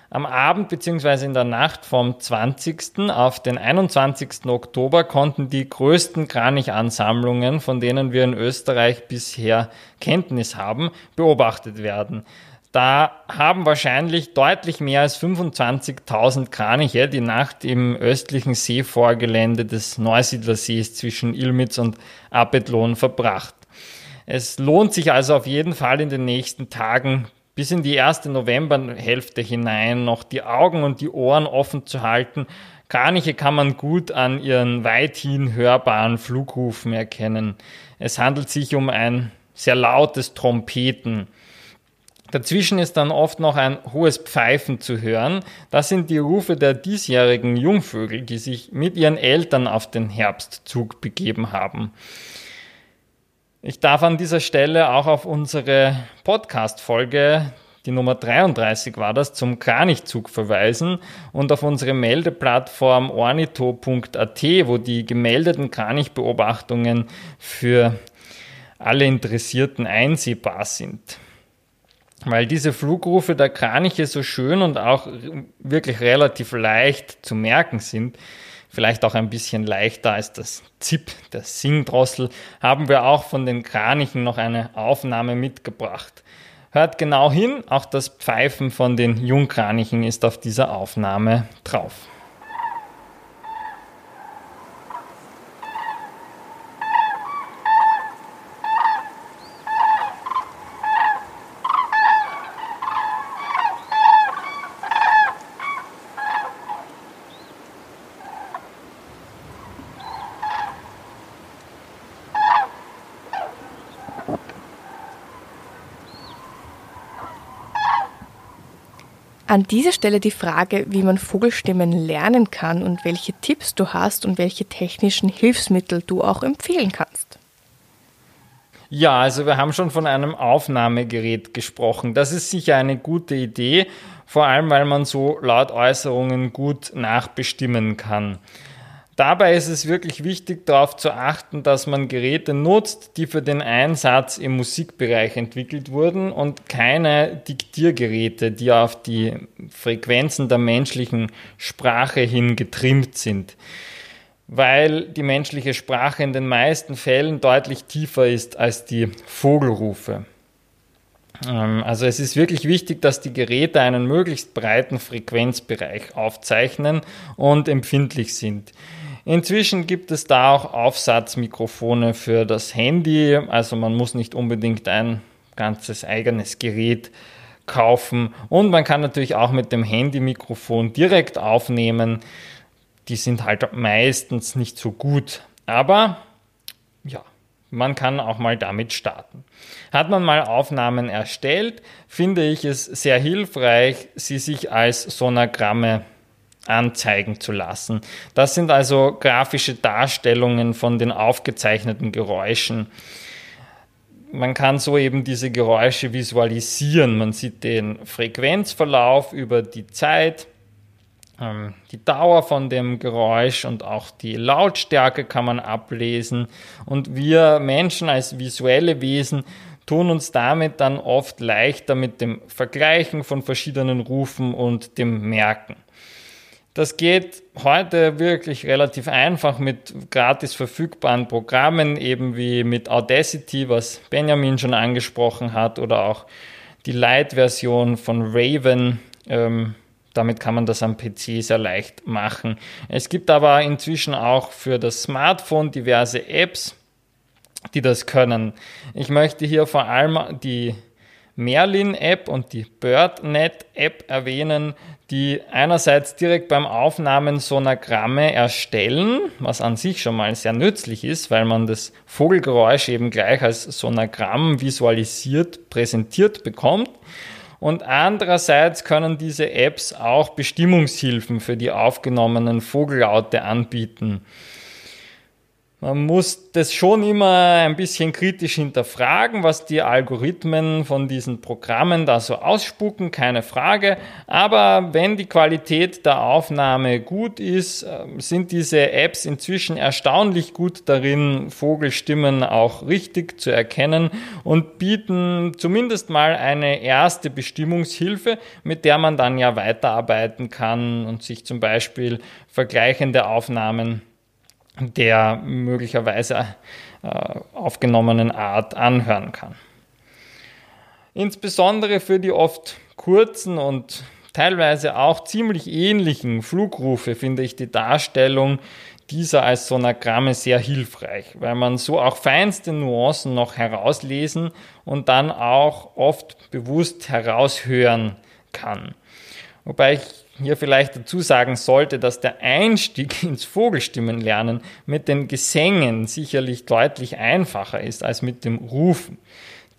Am Abend bzw. in der Nacht vom 20. auf den 21. Oktober konnten die größten Kranichansammlungen, von denen wir in Österreich bisher Kenntnis haben, beobachtet werden. Da haben wahrscheinlich deutlich mehr als 25.000 Kraniche die Nacht im östlichen Seevorgelände des Neusiedlersees zwischen Ilmitz und Apetlohn verbracht. Es lohnt sich also auf jeden Fall in den nächsten Tagen bis in die erste Novemberhälfte hinein noch die Augen und die Ohren offen zu halten. Kraniche kann man gut an ihren weithin hörbaren Flugrufen erkennen. Es handelt sich um ein sehr lautes Trompeten. Dazwischen ist dann oft noch ein hohes Pfeifen zu hören. Das sind die Rufe der diesjährigen Jungvögel, die sich mit ihren Eltern auf den Herbstzug begeben haben. Ich darf an dieser Stelle auch auf unsere Podcast-Folge, die Nummer 33 war das, zum Kranichzug verweisen und auf unsere Meldeplattform ornito.at, wo die gemeldeten Kranichbeobachtungen für alle Interessierten einsehbar sind. Weil diese Flugrufe der Kraniche so schön und auch wirklich relativ leicht zu merken sind, vielleicht auch ein bisschen leichter als das Zip, der Singdrossel, haben wir auch von den Kranichen noch eine Aufnahme mitgebracht. Hört genau hin, auch das Pfeifen von den Jungkranichen ist auf dieser Aufnahme drauf. An dieser Stelle die Frage, wie man Vogelstimmen lernen kann und welche Tipps du hast und welche technischen Hilfsmittel du auch empfehlen kannst. Ja, also wir haben schon von einem Aufnahmegerät gesprochen. Das ist sicher eine gute Idee, vor allem weil man so Lautäußerungen gut nachbestimmen kann. Dabei ist es wirklich wichtig, darauf zu achten, dass man Geräte nutzt, die für den Einsatz im Musikbereich entwickelt wurden und keine Diktiergeräte, die auf die Frequenzen der menschlichen Sprache hin getrimmt sind, weil die menschliche Sprache in den meisten Fällen deutlich tiefer ist als die Vogelrufe. Ähm, also es ist wirklich wichtig, dass die Geräte einen möglichst breiten Frequenzbereich aufzeichnen und empfindlich sind. Inzwischen gibt es da auch Aufsatzmikrofone für das Handy, also man muss nicht unbedingt ein ganzes eigenes Gerät kaufen und man kann natürlich auch mit dem Handymikrofon direkt aufnehmen. Die sind halt meistens nicht so gut, aber ja, man kann auch mal damit starten. Hat man mal Aufnahmen erstellt, finde ich es sehr hilfreich, sie sich als Sonogramme anzeigen zu lassen. Das sind also grafische Darstellungen von den aufgezeichneten Geräuschen. Man kann so eben diese Geräusche visualisieren. Man sieht den Frequenzverlauf über die Zeit, ähm, die Dauer von dem Geräusch und auch die Lautstärke kann man ablesen. Und wir Menschen als visuelle Wesen tun uns damit dann oft leichter mit dem Vergleichen von verschiedenen Rufen und dem Merken. Das geht heute wirklich relativ einfach mit gratis verfügbaren Programmen, eben wie mit Audacity, was Benjamin schon angesprochen hat, oder auch die Lite-Version von Raven. Ähm, damit kann man das am PC sehr leicht machen. Es gibt aber inzwischen auch für das Smartphone diverse Apps, die das können. Ich möchte hier vor allem die Merlin-App und die BirdNet-App erwähnen, die einerseits direkt beim Aufnahmen Sonogramme erstellen, was an sich schon mal sehr nützlich ist, weil man das Vogelgeräusch eben gleich als Sonogramm visualisiert, präsentiert bekommt. Und andererseits können diese Apps auch Bestimmungshilfen für die aufgenommenen Vogellaute anbieten. Man muss das schon immer ein bisschen kritisch hinterfragen, was die Algorithmen von diesen Programmen da so ausspucken, keine Frage. Aber wenn die Qualität der Aufnahme gut ist, ähm, sind diese Apps inzwischen erstaunlich gut darin, Vogelstimmen auch richtig zu erkennen und bieten zumindest mal eine erste Bestimmungshilfe, mit der man dann ja weiterarbeiten kann und sich zum Beispiel vergleichende Aufnahmen der möglicherweise äh, aufgenommenen Art anhören kann. Insbesondere für die oft kurzen und teilweise auch ziemlich ähnlichen Flugrufe finde ich die Darstellung dieser als Sonogramme sehr hilfreich, weil man so auch feinste Nuancen noch herauslesen und dann auch oft bewusst heraushören kann. Wobei ich hier vielleicht dazu sagen sollte, dass der Einstieg ins Vogelstimmenlernen mit den Gesängen sicherlich deutlich einfacher ist als mit dem Rufen.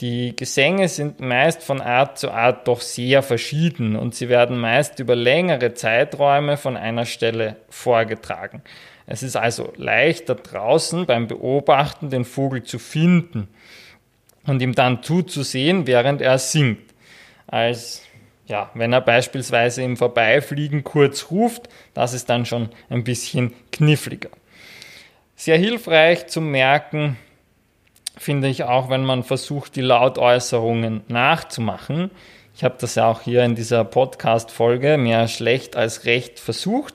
Die Gesänge sind meist von Art zu Art doch sehr verschieden und sie werden meist über längere Zeiträume von einer Stelle vorgetragen. Es ist also leichter draußen beim Beobachten den Vogel zu finden und ihm dann zuzusehen, während er singt, als ja, wenn er beispielsweise im Vorbeifliegen kurz ruft, das ist dann schon ein bisschen kniffliger. Sehr hilfreich zum Merken finde ich auch, wenn man versucht, die Lautäußerungen nachzumachen. Ich habe das ja auch hier in dieser Podcast-Folge mehr schlecht als recht versucht.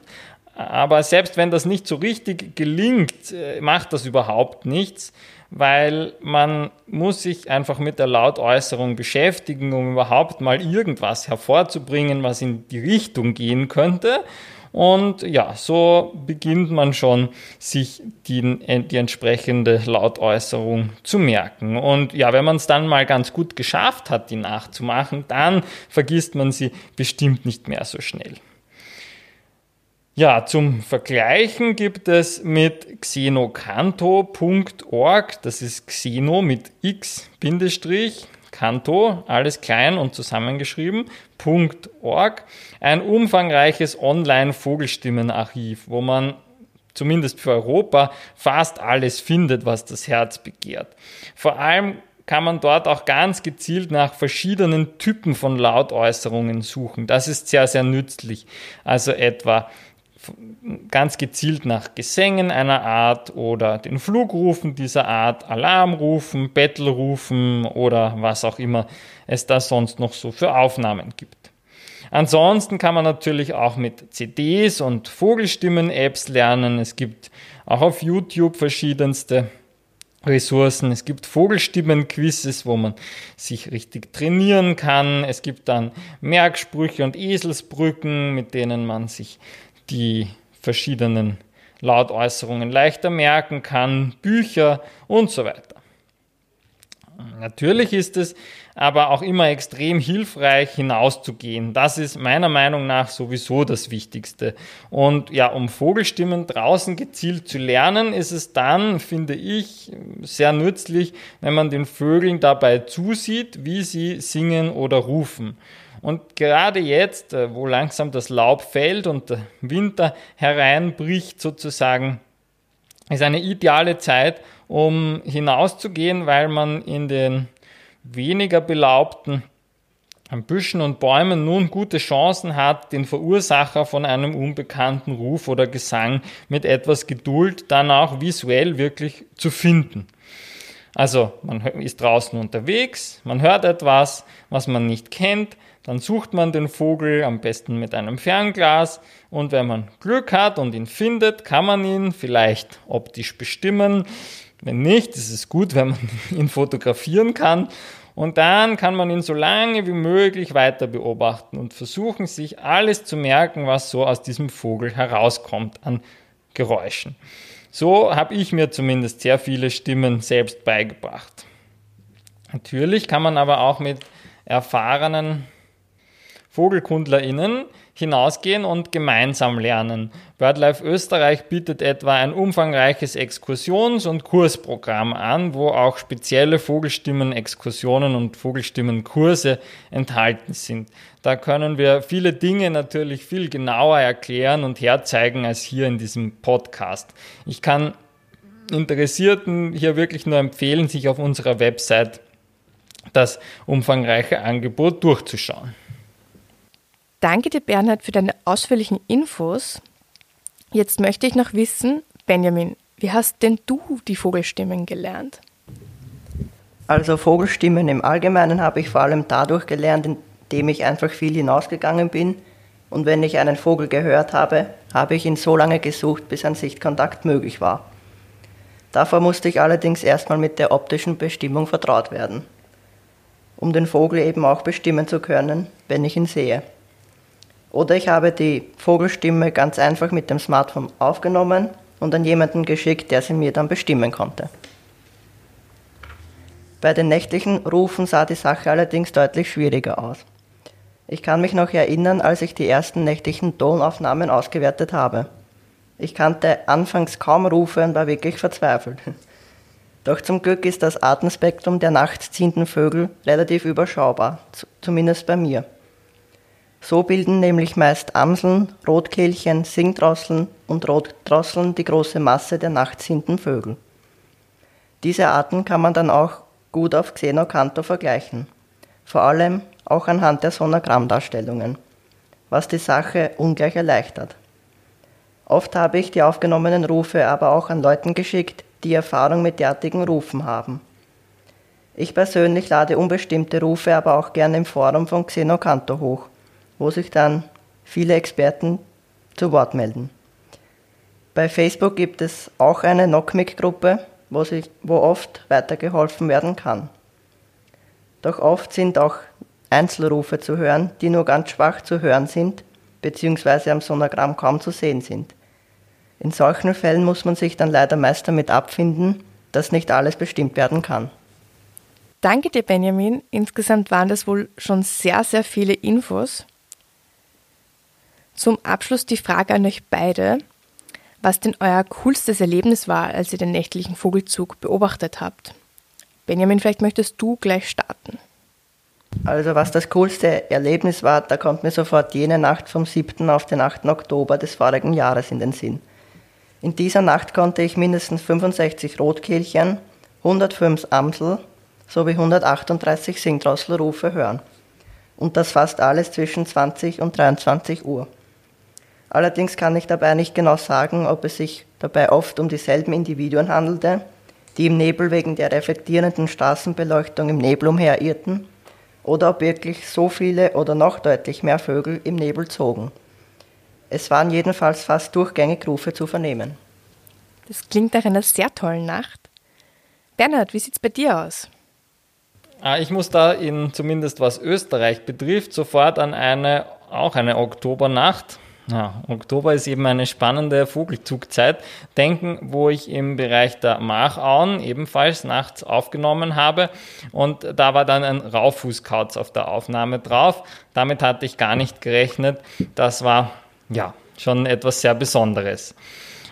Aber selbst wenn das nicht so richtig gelingt, äh, macht das überhaupt nichts weil man muss sich einfach mit der Lautäußerung beschäftigen, um überhaupt mal irgendwas hervorzubringen, was in die Richtung gehen könnte. Und ja, so beginnt man schon, sich die, die entsprechende Lautäußerung zu merken. Und ja, wenn man es dann mal ganz gut geschafft hat, die nachzumachen, dann vergisst man sie bestimmt nicht mehr so schnell. Ja, zum Vergleichen gibt es mit xenocanto.org, das ist Xeno mit x Bindestrich, Canto, alles klein und zusammengeschrieben, .org, ein umfangreiches Online-Vogelstimmenarchiv, wo man zumindest für Europa fast alles findet, was das Herz begehrt. Vor allem kann man dort auch ganz gezielt nach verschiedenen Typen von Lautäußerungen suchen. Das ist sehr, sehr nützlich. Also etwa ganz gezielt nach Gesängen einer Art oder den Flugrufen dieser Art, Alarmrufen, Bettelrufen oder was auch immer es da sonst noch so für Aufnahmen gibt. Ansonsten kann man natürlich auch mit CDs und Vogelstimmen-Apps lernen. Es gibt auch auf YouTube verschiedenste Ressourcen. Es gibt Vogelstimmen-Quizzes, wo man sich richtig trainieren kann. Es gibt dann Merksprüche und Eselsbrücken, mit denen man sich die verschiedenen Lautäußerungen leichter merken kann, Bücher und so weiter. Natürlich ist es aber auch immer extrem hilfreich, hinauszugehen. Das ist meiner Meinung nach sowieso das Wichtigste. Und ja, um Vogelstimmen draußen gezielt zu lernen, ist es dann, finde ich, sehr nützlich, wenn man den Vögeln dabei zusieht, wie sie singen oder rufen. Und gerade jetzt, äh, wo langsam das Laub fällt und der Winter hereinbricht sozusagen, ist eine ideale Zeit, um hinauszugehen, weil man in den weniger belaubten Büschen und Bäumen nun gute Chancen hat, den Verursacher von einem unbekannten Ruf oder Gesang mit etwas Geduld dann auch visuell wirklich zu finden. Also man ist draußen unterwegs, man hört etwas, was man nicht kennt, dann sucht man den Vogel am besten mit einem Fernglas und wenn man Glück hat und ihn findet, kann man ihn vielleicht optisch bestimmen wenn nicht, ist es gut, wenn man ihn fotografieren kann. Und dann kann man ihn so lange wie möglich weiter beobachten und versuchen, sich alles zu merken, was so aus diesem Vogel herauskommt an Geräuschen. So habe ich mir zumindest sehr viele Stimmen selbst beigebracht. Natürlich kann man aber auch mit erfahrenen VogelkundlerInnen hinausgehen und gemeinsam lernen. BirdLife Österreich bietet etwa ein umfangreiches Exkursions- und Kursprogramm an, wo auch spezielle Vogelstimmen-Exkursionen und Vogelstimmenkurse enthalten sind. Da können wir viele Dinge natürlich viel genauer erklären und herzeigen als hier in diesem Podcast. Ich kann Interessierten hier wirklich nur empfehlen, sich auf unserer Website das umfangreiche Angebot durchzuschauen. Danke dir, Bernhard, für deine ausführlichen Infos. Jetzt möchte ich noch wissen, Benjamin, wie hast denn du die Vogelstimmen gelernt? Also Vogelstimmen im Allgemeinen habe ich vor allem dadurch gelernt, indem ich einfach viel hinausgegangen bin. Und wenn ich einen Vogel gehört habe, habe ich ihn so lange gesucht, bis ein Sichtkontakt möglich war. Davor musste ich allerdings erstmal mit der optischen Bestimmung vertraut werden, um den Vogel eben auch bestimmen zu können, wenn ich ihn sehe. Oder ich habe die Vogelstimme ganz einfach mit dem Smartphone aufgenommen und an jemanden geschickt, der sie mir dann bestimmen konnte. Bei den nächtlichen Rufen sah die Sache allerdings deutlich schwieriger aus. Ich kann mich noch erinnern, als ich die ersten nächtlichen Tonaufnahmen ausgewertet habe. Ich kannte anfangs kaum Rufe und war wirklich verzweifelt. Doch zum Glück ist das Artenspektrum der nachts ziehenden Vögel relativ überschaubar, zumindest bei mir. So bilden nämlich meist Amseln, Rotkehlchen, Singdrosseln und Rotdrosseln die große Masse der nachtziehenden Vögel. Diese Arten kann man dann auch gut auf Xenocanto vergleichen, vor allem auch anhand der Sonogrammdarstellungen, was die Sache ungleich erleichtert. Oft habe ich die aufgenommenen Rufe aber auch an Leuten geschickt, die Erfahrung mit derartigen Rufen haben. Ich persönlich lade unbestimmte Rufe aber auch gerne im Forum von Xenocanto hoch wo sich dann viele Experten zu Wort melden. Bei Facebook gibt es auch eine Knockmic-Gruppe, wo, wo oft weitergeholfen werden kann. Doch oft sind auch Einzelrufe zu hören, die nur ganz schwach zu hören sind, beziehungsweise am Sonogramm kaum zu sehen sind. In solchen Fällen muss man sich dann leider meist damit abfinden, dass nicht alles bestimmt werden kann. Danke dir, Benjamin. Insgesamt waren das wohl schon sehr, sehr viele Infos. Zum Abschluss die Frage an euch beide, was denn euer coolstes Erlebnis war, als ihr den nächtlichen Vogelzug beobachtet habt. Benjamin, vielleicht möchtest du gleich starten. Also was das coolste Erlebnis war, da kommt mir sofort jene Nacht vom 7. auf den 8. Oktober des vorigen Jahres in den Sinn. In dieser Nacht konnte ich mindestens 65 Rotkehlchen, 105 Amsel sowie 138 Singdrosselrufe hören. Und das fast alles zwischen 20 und 23 Uhr. Allerdings kann ich dabei nicht genau sagen, ob es sich dabei oft um dieselben Individuen handelte, die im Nebel wegen der reflektierenden Straßenbeleuchtung im Nebel umherirrten, oder ob wirklich so viele oder noch deutlich mehr Vögel im Nebel zogen. Es waren jedenfalls fast durchgängig Rufe zu vernehmen. Das klingt nach einer sehr tollen Nacht. Bernhard, wie sieht's bei dir aus? Ah, ich muss da in zumindest was Österreich betrifft sofort an eine auch eine Oktobernacht ja, Oktober ist eben eine spannende Vogelzugzeit. Denken, wo ich im Bereich der Machauen ebenfalls nachts aufgenommen habe. Und da war dann ein Raufußkauz auf der Aufnahme drauf. Damit hatte ich gar nicht gerechnet. Das war, ja, schon etwas sehr Besonderes.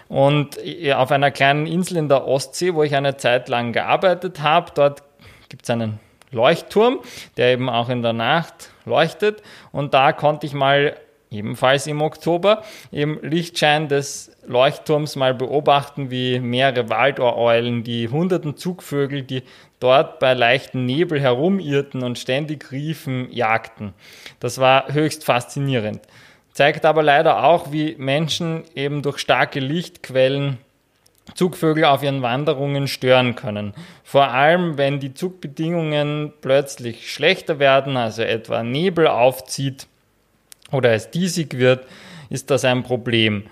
Und auf einer kleinen Insel in der Ostsee, wo ich eine Zeit lang gearbeitet habe, dort gibt es einen Leuchtturm, der eben auch in der Nacht leuchtet. Und da konnte ich mal ebenfalls im Oktober, im Lichtschein des Leuchtturms mal beobachten, wie mehrere Waldohreulen, die hunderten Zugvögel, die dort bei leichtem Nebel herumirrten und ständig riefen, jagten. Das war höchst faszinierend. Zeigt aber leider auch, wie Menschen eben durch starke Lichtquellen Zugvögel auf ihren Wanderungen stören können. Vor allem, wenn die Zugbedingungen plötzlich schlechter werden, also etwa Nebel aufzieht oder es diesig wird, ist das ein Problem.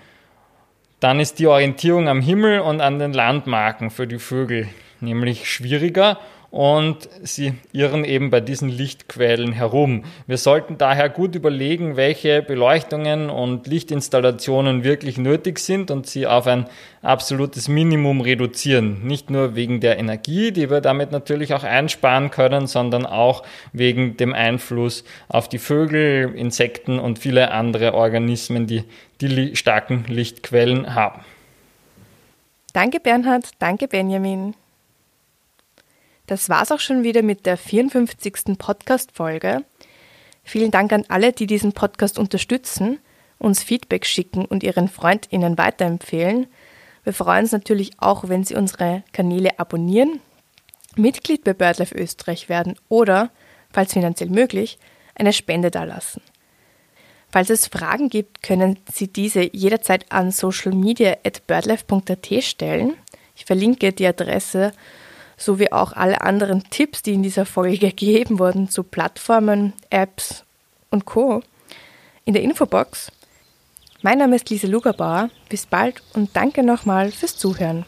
Dann ist die Orientierung am Himmel und an den Landmarken für die Vögel nämlich schwieriger und sie irren eben bei diesen Lichtquellen herum. Wir sollten daher gut überlegen, welche Beleuchtungen und Lichtinstallationen wirklich nötig sind und sie auf ein absolutes Minimum reduzieren. Nicht nur wegen der Energie, die wir damit natürlich auch einsparen können, sondern auch wegen dem Einfluss auf die Vögel, Insekten und viele andere Organismen, die die starken Lichtquellen haben. Danke Bernhard, danke Benjamin. Das war's auch schon wieder mit der 54. Podcast-Folge. Vielen Dank an alle, die diesen Podcast unterstützen, uns Feedback schicken und ihren FreundInnen weiterempfehlen. Wir freuen uns natürlich auch, wenn Sie unsere Kanäle abonnieren, Mitglied bei BirdLife Österreich werden oder, falls finanziell möglich, eine Spende dalassen. Falls es Fragen gibt, können Sie diese jederzeit an socialmedia.birdlife.at stellen. Ich verlinke die Adresse sowie auch alle anderen Tipps, die in dieser Folge gegeben wurden zu Plattformen, Apps und Co. in der Infobox. Mein Name ist Lise Lugerbauer. Bis bald und danke nochmal fürs Zuhören.